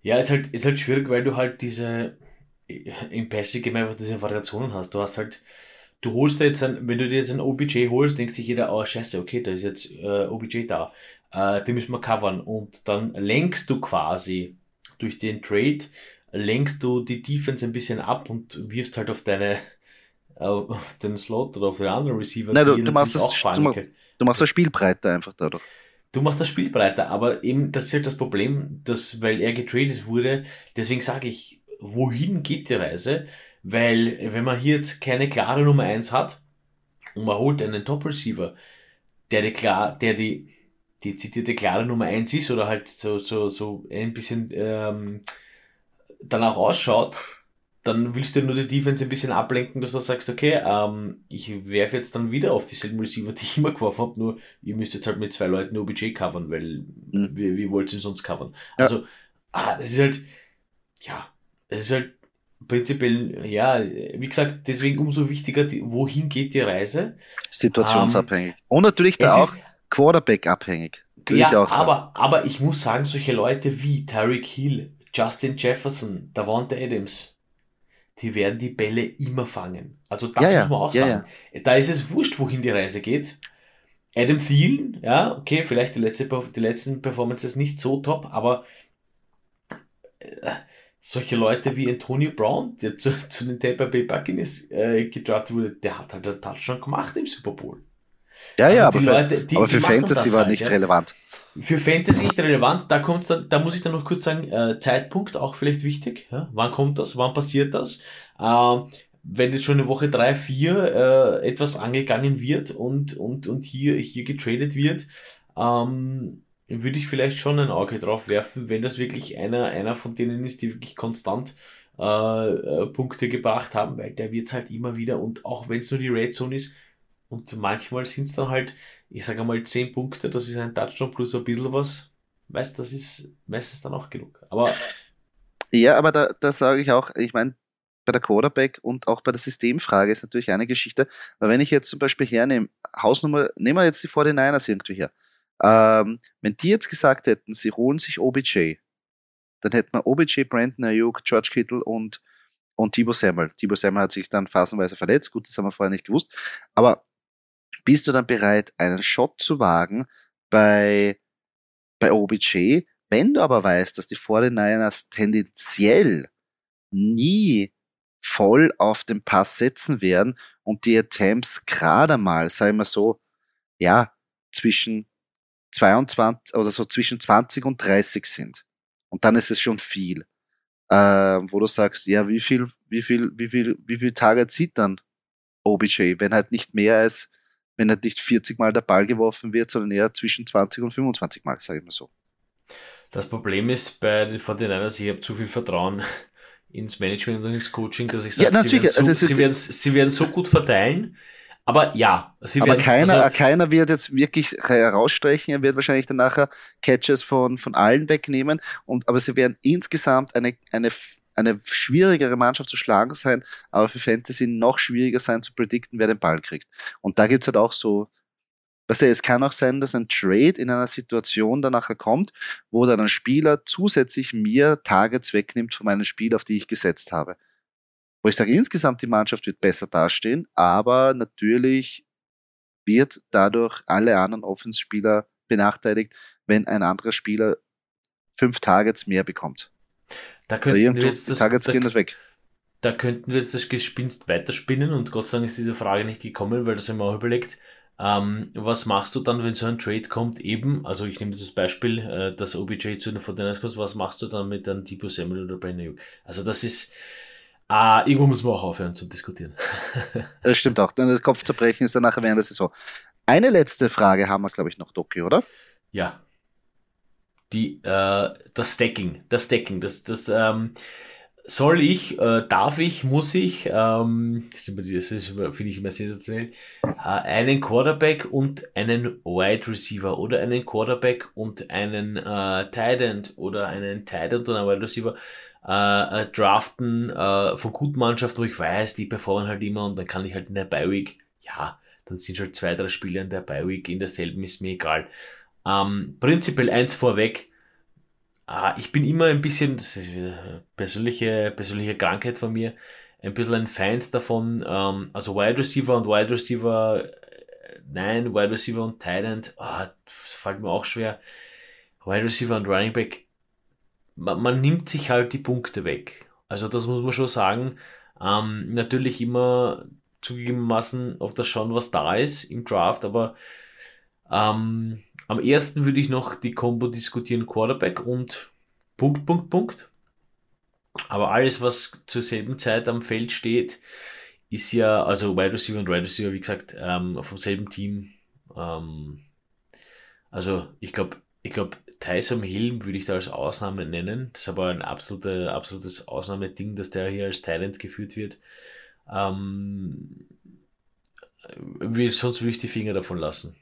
Ja, ist halt, ist halt schwierig, weil du halt diese, im Passing Game einfach diese Variationen hast. Du hast halt, du holst da jetzt ein, wenn du dir jetzt ein OBJ holst, denkt sich jeder, oh scheiße, okay, da ist jetzt äh, OBJ da. Äh, den müssen wir covern. Und dann lenkst du quasi durch den Trade, lenkst du die Defense ein bisschen ab und wirfst halt auf deine, auf den Slot oder auf den anderen Receiver.
Nein, du, du machst das, auch du, Du machst das Spiel breiter einfach dadurch.
Du machst das Spiel breiter, aber eben, das ist halt das Problem, dass, weil er getradet wurde, deswegen sage ich, wohin geht die Reise? Weil, wenn man hier jetzt keine klare Nummer 1 hat und man holt einen Top-Receiver, der die, klar, der die, die zitierte klare Nummer 1 ist oder halt so, so, so ein bisschen ähm, danach ausschaut, dann willst du nur die Defense ein bisschen ablenken, dass du sagst, okay, ähm, ich werfe jetzt dann wieder auf dieselben Receiver, die ich immer geworfen habe, nur ihr müsst jetzt halt mit zwei Leuten OBJ covern, weil mhm. wie, wie wollt ihr ihn sonst covern? Ja. Also, ah, das ist halt, ja, es ist halt prinzipiell, ja, wie gesagt, deswegen umso wichtiger, die, wohin geht die Reise?
Situationsabhängig. Ähm, Und natürlich da auch Quarterback abhängig.
Ja, aber, aber ich muss sagen, solche Leute wie Tyreek Hill, Justin Jefferson, Davante Adams, die werden die Bälle immer fangen. Also das ja, muss man auch ja, sagen. Ja. Da ist es wurscht, wohin die Reise geht. Adam Thielen, ja, okay, vielleicht die, letzte, die letzten Performances nicht so top, aber äh, solche Leute wie Antonio Brown, der zu, zu den Tampa Bay Buccaneers äh, gedraftet wurde, der hat halt einen Touchdown gemacht im Super Bowl.
Ja, ja, aber, Leute, für, die, aber für Fantasy war halt, nicht relevant.
Für Fantasy nicht relevant, da kommt's dann, da muss ich dann noch kurz sagen, äh, Zeitpunkt auch vielleicht wichtig. Ja? Wann kommt das? Wann passiert das? Äh, wenn jetzt schon in Woche drei vier äh, etwas angegangen wird und, und, und hier, hier getradet wird, ähm, würde ich vielleicht schon ein Auge drauf werfen, wenn das wirklich einer, einer von denen ist, die wirklich konstant äh, äh, Punkte gebracht haben, weil der wird's halt immer wieder und auch wenn es nur die Red Zone ist und manchmal sind es dann halt, ich sage mal 10 Punkte, das ist ein Touchdown plus ein bisschen was, weißt das ist meistens dann auch genug. Aber
ja, aber da, da sage ich auch, ich meine, bei der Quarterback und auch bei der Systemfrage ist natürlich eine Geschichte, weil wenn ich jetzt zum Beispiel hernehme, Hausnummer, nehmen wir jetzt die 49ers irgendwie her, ähm, wenn die jetzt gesagt hätten, sie holen sich OBJ, dann hätten wir OBJ, Brandon Ayuk, George Kittle und, und Thibaut Samuel. Thibaut Samuel hat sich dann phasenweise verletzt, gut, das haben wir vorher nicht gewusst. Aber bist du dann bereit, einen Shot zu wagen bei, bei OBJ, wenn du aber weißt, dass die 49ers tendenziell nie voll auf den Pass setzen werden und die Attempts gerade mal, sagen wir so, ja, zwischen 22 oder so zwischen 20 und 30 sind. Und dann ist es schon viel. Äh, wo du sagst, ja, wie viel, wie viel, wie viel, wie viel Tage zieht dann OBJ, wenn halt nicht mehr als, wenn halt nicht 40 Mal der Ball geworfen wird, sondern eher zwischen 20 und 25 Mal, sage ich mal so.
Das Problem ist bei den 49ers, ich habe zu viel Vertrauen ins Management und ins Coaching, dass ich sage, ja, sie, werden so, also sie, werden, sie werden so gut verteilen, aber ja,
sie aber keiner, also, keiner wird jetzt wirklich herausstreichen. Er wird wahrscheinlich dann nachher Catches von, von allen wegnehmen. Und, aber sie werden insgesamt eine, eine, eine schwierigere Mannschaft zu schlagen sein, aber für Fantasy noch schwieriger sein zu predikten, wer den Ball kriegt. Und da gibt's halt auch so, weißt du, es kann auch sein, dass ein Trade in einer Situation dann nachher kommt, wo dann ein Spieler zusätzlich mir Targets wegnimmt von meinem Spiel, auf die ich gesetzt habe wo ich sage, insgesamt die Mannschaft wird besser dastehen, aber natürlich wird dadurch alle anderen Offenspieler benachteiligt, wenn ein anderer Spieler fünf Targets mehr bekommt.
Da könnten wir jetzt das,
Targets gehen
da,
weg.
Da könnten wir jetzt das Gespinst weiterspinnen und Gott sei Dank ist diese Frage nicht gekommen, weil das haben wir auch überlegt. Ähm, was machst du dann, wenn so ein Trade kommt? Eben, also ich nehme das Beispiel, äh, dass OBJ zu den 49 kommt, was machst du dann mit einem Tipo Samuel oder Brandon Also das ist, Ah, irgendwo muss man auch aufhören zu diskutieren.
das stimmt auch. Dann der Kopfzerbrechen ist dann nachher während der Saison. Eine letzte Frage haben wir, glaube ich, noch, Doki, oder?
Ja. Die, äh, das Stacking. Das Stacking. Das, das, ähm, soll ich, äh, darf ich, muss ich, ähm, das finde ich immer sensationell, äh, einen Quarterback und einen Wide Receiver oder einen Quarterback und einen äh, Tight End oder einen Tight End und einen Wide Receiver äh, äh, draften äh, von guten Mannschaften, wo ich weiß, die performen halt immer und dann kann ich halt in der Bi-Week, ja, dann sind halt zwei, drei Spiele in der Bi-Week in derselben, ist mir egal. Ähm, prinzipiell eins vorweg, äh, ich bin immer ein bisschen, das ist wieder persönliche, persönliche Krankheit von mir, ein bisschen ein Feind davon, ähm, also Wide Receiver und Wide Receiver, äh, nein, Wide Receiver und End, oh, fällt mir auch schwer. Wide Receiver und Running Back, man, man nimmt sich halt die Punkte weg. Also das muss man schon sagen. Ähm, natürlich immer zugegebenermaßen auf das schauen, was da ist im Draft, aber ähm, am ersten würde ich noch die Combo diskutieren, Quarterback und Punkt, Punkt, Punkt. Aber alles, was zur selben Zeit am Feld steht, ist ja, also Wide Receiver und Wide Receiver, wie gesagt, ähm, vom selben Team. Ähm, also ich glaube, ich glaube, Tyson Hill würde ich da als Ausnahme nennen. Das ist aber ein absolute, absolutes Ausnahmeding, dass der hier als Talent geführt wird. Ähm, sonst würde ich die Finger davon lassen.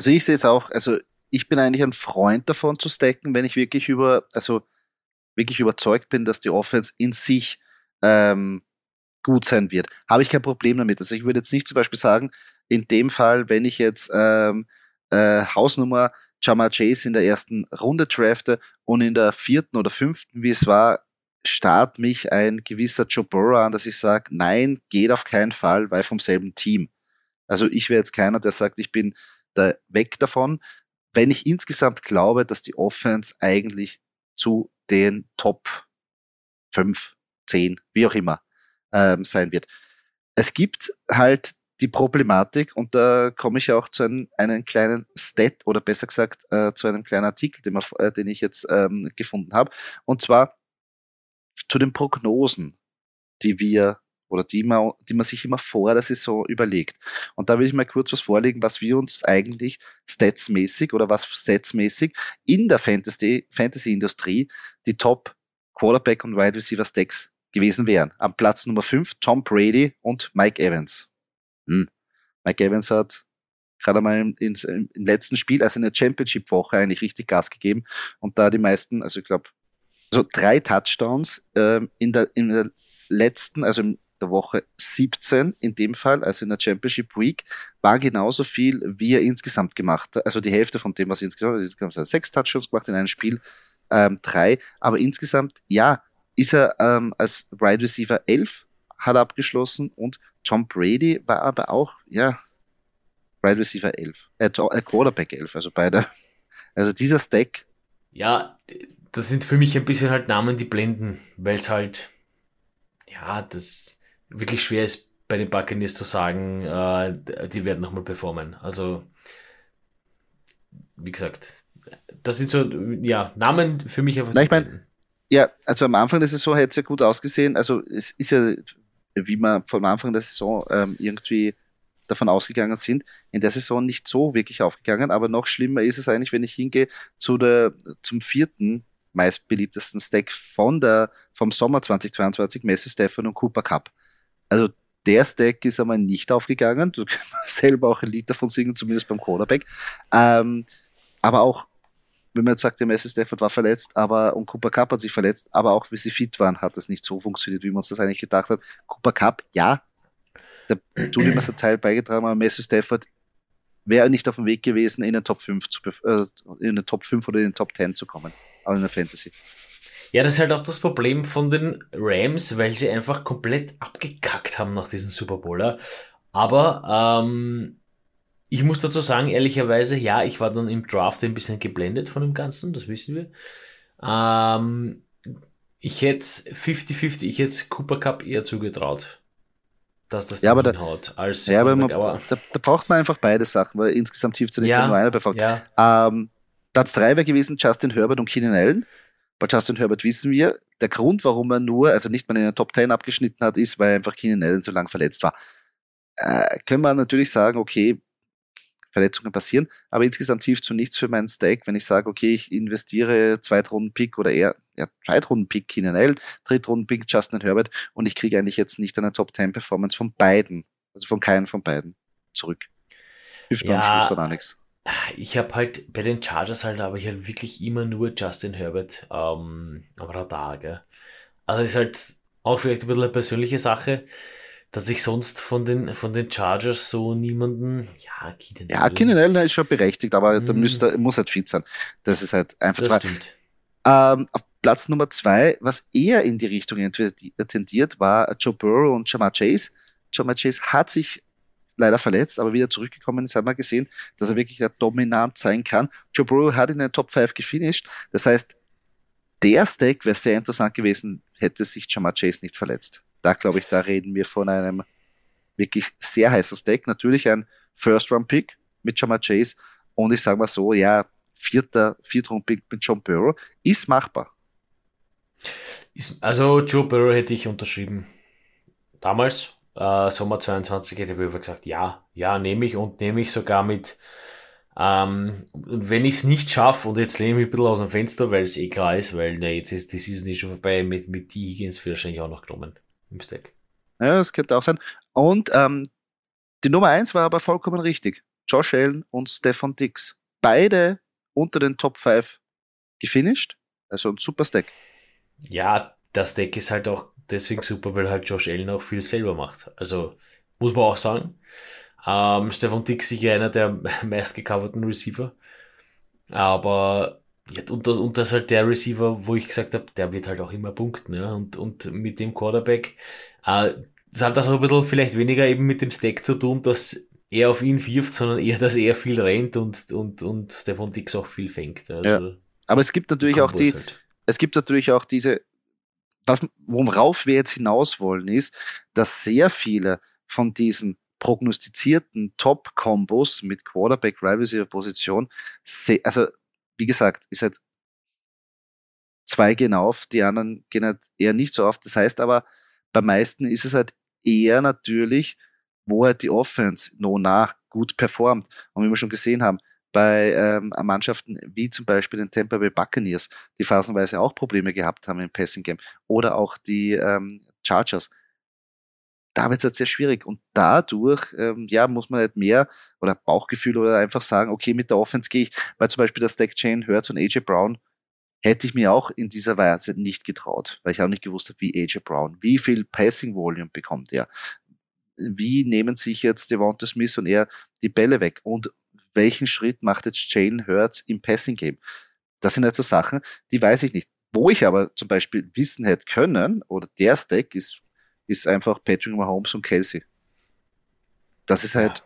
Also ich sehe es auch, also ich bin eigentlich ein Freund davon zu stacken, wenn ich wirklich über, also wirklich überzeugt bin, dass die Offense in sich ähm, gut sein wird. Habe ich kein Problem damit. Also ich würde jetzt nicht zum Beispiel sagen, in dem Fall, wenn ich jetzt ähm, äh, Hausnummer Jamar Chase in der ersten Runde drafte und in der vierten oder fünften, wie es war, starrt mich ein gewisser Joe Burrow an, dass ich sage, nein, geht auf keinen Fall, weil vom selben Team. Also ich wäre jetzt keiner, der sagt, ich bin da weg davon, wenn ich insgesamt glaube, dass die Offense eigentlich zu den Top fünf, zehn, wie auch immer ähm, sein wird. Es gibt halt die Problematik, und da komme ich auch zu einem, einem kleinen Stat oder besser gesagt äh, zu einem kleinen Artikel, den, äh, den ich jetzt ähm, gefunden habe, und zwar zu den Prognosen, die wir oder die man, die man sich immer vor der Saison überlegt. Und da will ich mal kurz was vorlegen, was wir uns eigentlich statsmäßig oder was statsmäßig in der Fantasy, Fantasy-Industrie die Top Quarterback und Wide Receiver Stacks gewesen wären. Am Platz Nummer 5 Tom Brady und Mike Evans. Hm. Mike Evans hat gerade einmal im, im, im letzten Spiel, also in der Championship-Woche, eigentlich richtig Gas gegeben und da die meisten, also ich glaube, so drei Touchdowns äh, in, der, in der letzten, also in der Woche 17 in dem Fall, also in der Championship Week, war genauso viel, wie er insgesamt gemacht hat. Also die Hälfte von dem, was er insgesamt hat. Insgesamt hat er sechs Touchdowns gemacht in einem Spiel, ähm, drei. Aber insgesamt, ja, ist er ähm, als Wide Receiver 11 hat abgeschlossen und Tom Brady war aber auch, ja, Wide Receiver 11, äh, äh, Quarterback 11, also beide. Also dieser Stack.
Ja, das sind für mich ein bisschen halt Namen, die blenden, weil es halt, ja, das wirklich schwer ist, bei den Buccaneers zu sagen, äh, die werden nochmal performen. Also, wie gesagt, das sind so, ja, Namen für mich
einfach. Na, ich mein, ja, also am Anfang der Saison hätte es ja gut ausgesehen. Also, es ist ja, wie man vom Anfang der Saison ähm, irgendwie davon ausgegangen sind, in der Saison nicht so wirklich aufgegangen. Aber noch schlimmer ist es eigentlich, wenn ich hingehe zu der, zum vierten meistbeliebtesten Stack von der, vom Sommer 2022, Messi, Stefan und Cooper Cup. Also der Stack ist einmal nicht aufgegangen. Du kannst selber auch ein Lied davon singen, zumindest beim Quarterback. Ähm, aber auch, wenn man jetzt sagt, der Messi Stafford war verletzt, aber und Cooper Cup hat sich verletzt, aber auch wie sie fit waren, hat das nicht so funktioniert, wie man uns das eigentlich gedacht hat. Cooper Cup, ja, der tut immer sein Teil beigetragen, aber Messi Stafford wäre nicht auf dem Weg gewesen, in den Top 5 zu, äh, in den Top 5 oder in den Top 10 zu kommen, aber in der Fantasy.
Ja, das ist halt auch das Problem von den Rams, weil sie einfach komplett abgekackt haben nach diesem Super Bowl. Aber ähm, ich muss dazu sagen, ehrlicherweise, ja, ich war dann im Draft ein bisschen geblendet von dem Ganzen, das wissen wir. Ähm, ich hätte 50-50, ich hätte Cooper Cup eher zugetraut, dass das
ja, aber hinhaut. Da, als ja, aber, man, aber da, da, braucht man einfach beide Sachen, weil insgesamt hilft es ja nicht, ja, nur einer befolgt. Ja. Ähm, Platz 3 wäre gewesen Justin Herbert und Keenan Allen. Bei Justin Herbert wissen wir, der Grund, warum er nur, also nicht mal in den Top 10 abgeschnitten hat, ist, weil einfach Keenan Allen so lange verletzt war. Äh, können wir natürlich sagen, okay, Verletzungen passieren, aber insgesamt hilft so nichts für meinen Stack, wenn ich sage, okay, ich investiere Zweitrunden-Pick oder eher ja, Zweitrunden-Pick Keenan Allen, Drittrunden-Pick Justin Herbert und ich kriege eigentlich jetzt nicht eine Top-10-Performance von beiden, also von keinem von beiden zurück.
Hilft ja, am Schluss dann auch nichts. Ich habe halt bei den Chargers halt, aber ich halt wirklich immer nur Justin Herbert ähm, am Radar. Gell? Also ist halt auch vielleicht ein bisschen eine persönliche Sache, dass ich sonst von den, von den Chargers so niemanden, ja,
Keenan Ja, Keenan Allen ist schon berechtigt, aber mhm. da müsste, muss halt fit sein. Das ist halt einfach. Das stimmt. Ähm, auf Platz Nummer zwei, was eher in die Richtung tendiert, war Joe Burrow und Jamar Chase. Jamar Chase hat sich leider verletzt, aber wieder zurückgekommen ist, haben wir gesehen, dass er wirklich dominant sein kann. Joe Burrow hat in den Top 5 gefinisht. Das heißt, der Stack wäre sehr interessant gewesen, hätte sich Jamar Chase nicht verletzt. Da glaube ich, da reden wir von einem wirklich sehr heißen Stack. Natürlich ein First-Round-Pick mit Jamar Chase und ich sage mal so, ja, vierter, Viertrunden-Pick mit John Burrow ist machbar.
also Joe Burrow hätte ich unterschrieben. Damals, äh, Sommer 22 hätte ich gesagt, ja, ja, nehme ich und nehme ich sogar mit. Ähm, und wenn ich es nicht schaffe, und jetzt lehne ich mich ein bisschen aus dem Fenster, weil es eh klar ist, weil na, jetzt ist die Season nicht schon vorbei, mit, mit die Higgins wird wahrscheinlich auch noch genommen im Stack.
Ja, das könnte auch sein. Und ähm, die Nummer 1 war aber vollkommen richtig. Josh Allen und Stefan Dix. Beide unter den Top 5 gefinisht. Also ein super Stack.
Ja, das Deck ist halt auch deswegen super, weil halt Josh Allen auch viel selber macht. Also muss man auch sagen. Ähm, Stefan Dix sicher einer der meistgecoverten Receiver. Aber ja, und, das, und das halt der Receiver, wo ich gesagt habe, der wird halt auch immer punkten. Ja? Und, und mit dem Quarterback, äh, das hat auch ein bisschen vielleicht weniger eben mit dem Stack zu tun, dass er auf ihn wirft, sondern eher, dass er viel rennt und, und, und Stefan Dix auch viel fängt. Also
ja. Aber es gibt natürlich auch die, halt. es gibt natürlich auch diese was, worauf wir jetzt hinaus wollen, ist, dass sehr viele von diesen prognostizierten Top-Kombos mit Quarterback, Wide Receiver Position, also wie gesagt, ist halt zwei gehen auf, die anderen gehen halt eher nicht so auf. Das heißt aber, bei meisten ist es halt eher natürlich, wo halt die Offense no nach gut performt. Und wie wir schon gesehen haben, bei ähm, Mannschaften wie zum Beispiel den Tampa Bay Buccaneers, die phasenweise auch Probleme gehabt haben im Passing Game, oder auch die ähm, Chargers. Da wird es halt sehr schwierig und dadurch, ähm, ja, muss man halt mehr oder Bauchgefühl oder einfach sagen, okay, mit der Offense gehe ich, weil zum Beispiel der Stack Chain Hurts und AJ Brown hätte ich mir auch in dieser Weise nicht getraut, weil ich auch nicht gewusst habe, wie AJ Brown, wie viel Passing Volume bekommt er, wie nehmen sich jetzt Devonta Smith und er die Bälle weg und welchen Schritt macht jetzt Jalen Hurts im Passing Game? Das sind halt so Sachen, die weiß ich nicht. Wo ich aber zum Beispiel wissen hätte können, oder der Stack ist, ist einfach Patrick Mahomes und Kelsey. Das ist halt,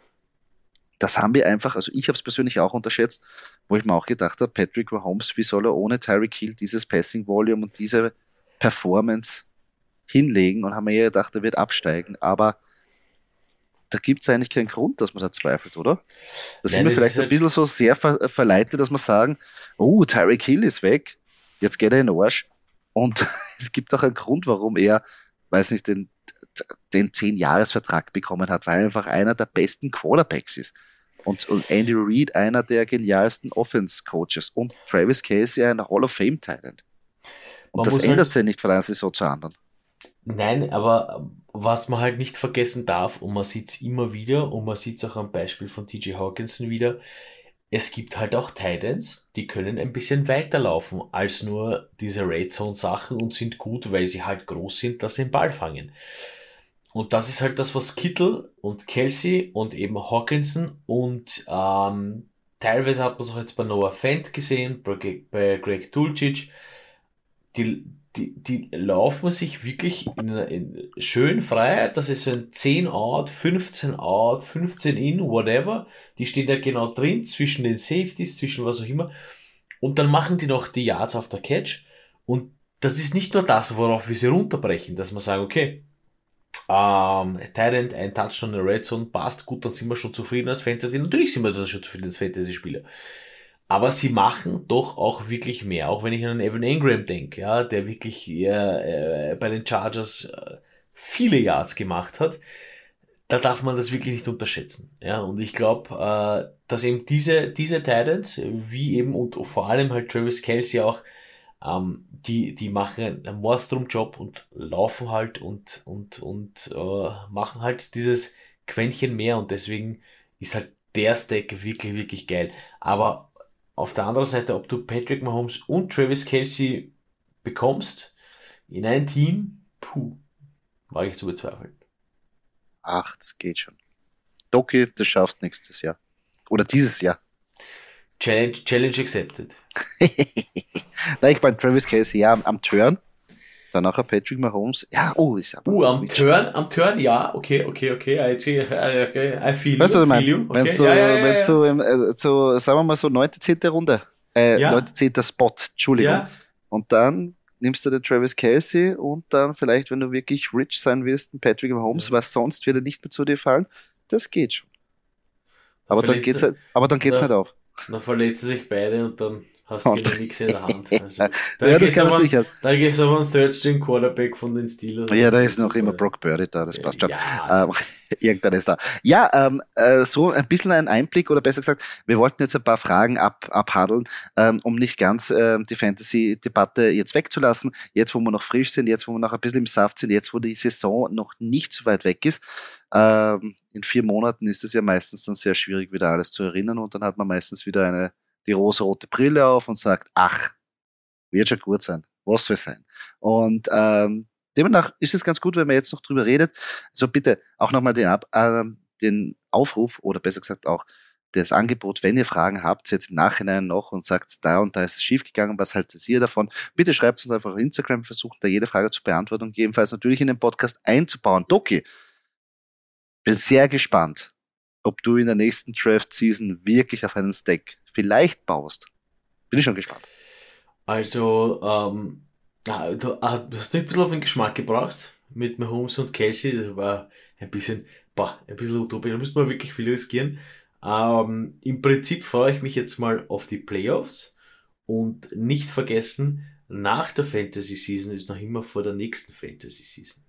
das haben wir einfach, also ich habe es persönlich auch unterschätzt, wo ich mir auch gedacht habe, Patrick Mahomes, wie soll er ohne Tyreek Hill dieses Passing Volume und diese Performance hinlegen und haben mir gedacht, er wird absteigen, aber da gibt es eigentlich keinen Grund, dass man da zweifelt, oder? Da sind wir vielleicht ein halt bisschen so sehr ver verleitet, dass wir sagen, oh, Tyreek Hill ist weg, jetzt geht er in den Arsch. Und es gibt auch einen Grund, warum er, weiß nicht, den, den 10-Jahres-Vertrag bekommen hat, weil er einfach einer der besten Quarterbacks ist. Und, und Andy Reid einer der genialsten Offense-Coaches und Travis Casey ein Hall of Fame-Talent. Und das ändert halt sich nicht von einer Saison zur anderen.
Nein, aber was man halt nicht vergessen darf, und man sieht es immer wieder, und man sieht es auch am Beispiel von TJ Hawkinson wieder, es gibt halt auch Titans, die können ein bisschen weiterlaufen als nur diese Red Zone Sachen und sind gut, weil sie halt groß sind, dass sie den Ball fangen. Und das ist halt das, was Kittel und Kelsey und eben Hawkinson und ähm, teilweise hat man es auch jetzt bei Noah Fent gesehen, bei, bei Greg Dulcich, die, die, die laufen sich wirklich in, in schön frei, das ist so ein 10 out, 15 out, 15 in, whatever. Die stehen da genau drin, zwischen den Safeties, zwischen was auch immer. Und dann machen die noch die Yards auf der Catch. Und das ist nicht nur das, worauf wir sie runterbrechen, dass man sagen, okay, ähm, Tyrant, ein Touchdown in der Red Zone passt, gut, dann sind wir schon zufrieden als Fantasy. Natürlich sind wir schon zufrieden als Fantasy-Spieler. Aber sie machen doch auch wirklich mehr. Auch wenn ich an Evan Ingram denke, ja, der wirklich äh, äh, bei den Chargers äh, viele Yards gemacht hat, da darf man das wirklich nicht unterschätzen. Ja, und ich glaube, äh, dass eben diese, diese Titans, wie eben und vor allem halt Travis Kelsey auch, ähm, die, die machen einen Mordstrom-Job und laufen halt und, und, und äh, machen halt dieses Quäntchen mehr und deswegen ist halt der Stack wirklich, wirklich geil. Aber auf der anderen Seite, ob du Patrick Mahomes und Travis Kelsey bekommst in ein Team, puh, wage ich zu bezweifeln.
Ach, das geht schon. Doki, das schaffst nächstes Jahr. Oder dieses Jahr.
Challenge, Challenge accepted.
Nein, ich meine Travis Kelsey, ja, am, am Turn dann nachher Patrick Mahomes. Ja, oh, ist aber.
Uh, am Turn, am Turn, ja, okay, okay, okay. I, okay, I feel
weißt you. Weißt du, okay. Wenn so, ja, ja, ja, wenn so, äh, so, sagen wir mal so 9. 10. Runde, äh, ja. 9. 10. Spot, Entschuldigung. Und dann nimmst du den Travis Kelsey und dann vielleicht, wenn du wirklich rich sein wirst, einen Patrick Mahomes, was sonst wird er nicht mehr zu dir fallen. Das geht schon. Aber dann, geht's halt, aber dann geht's da, halt auf.
Dann verletzen sich beide und dann hast du genau nichts in der Hand. Also,
da ja, das kann man sicher.
Da gibt es aber einen Third-String Quarterback von den Steelers.
Ja, da ist noch immer Brock Birdie da, das passt schon. Ja, also. ähm, irgendeiner ist da. Ja, ähm, äh, so ein bisschen ein Einblick oder besser gesagt, wir wollten jetzt ein paar Fragen ab, abhandeln, ähm, um nicht ganz ähm, die Fantasy-Debatte jetzt wegzulassen. Jetzt, wo wir noch frisch sind, jetzt, wo wir noch ein bisschen im Saft sind, jetzt, wo die Saison noch nicht so weit weg ist. Ähm, in vier Monaten ist es ja meistens dann sehr schwierig, wieder alles zu erinnern und dann hat man meistens wieder eine die rosa-rote Brille auf und sagt, ach, wird schon gut sein, was soll sein. Und ähm, demnach ist es ganz gut, wenn man jetzt noch drüber redet. Also bitte auch nochmal den, äh, den Aufruf oder besser gesagt auch das Angebot, wenn ihr Fragen habt, jetzt im Nachhinein noch und sagt, da und da ist es schiefgegangen, was haltet ihr davon? Bitte schreibt uns einfach auf Instagram, versuchen da jede Frage zu beantworten jedenfalls natürlich in den Podcast einzubauen. Doki, bin sehr gespannt, ob du in der nächsten Draft-Season wirklich auf einen Stack vielleicht baust. Bin ich schon gespannt.
Also, ähm, Ah, du, ah, du hast du ein bisschen auf den Geschmack gebracht mit Mahomes und Kelsey. Das war ein bisschen, boah, ein bisschen utopisch. Da müsste man wirklich viel riskieren. Ähm, Im Prinzip freue ich mich jetzt mal auf die Playoffs und nicht vergessen, nach der Fantasy Season ist noch immer vor der nächsten Fantasy Season.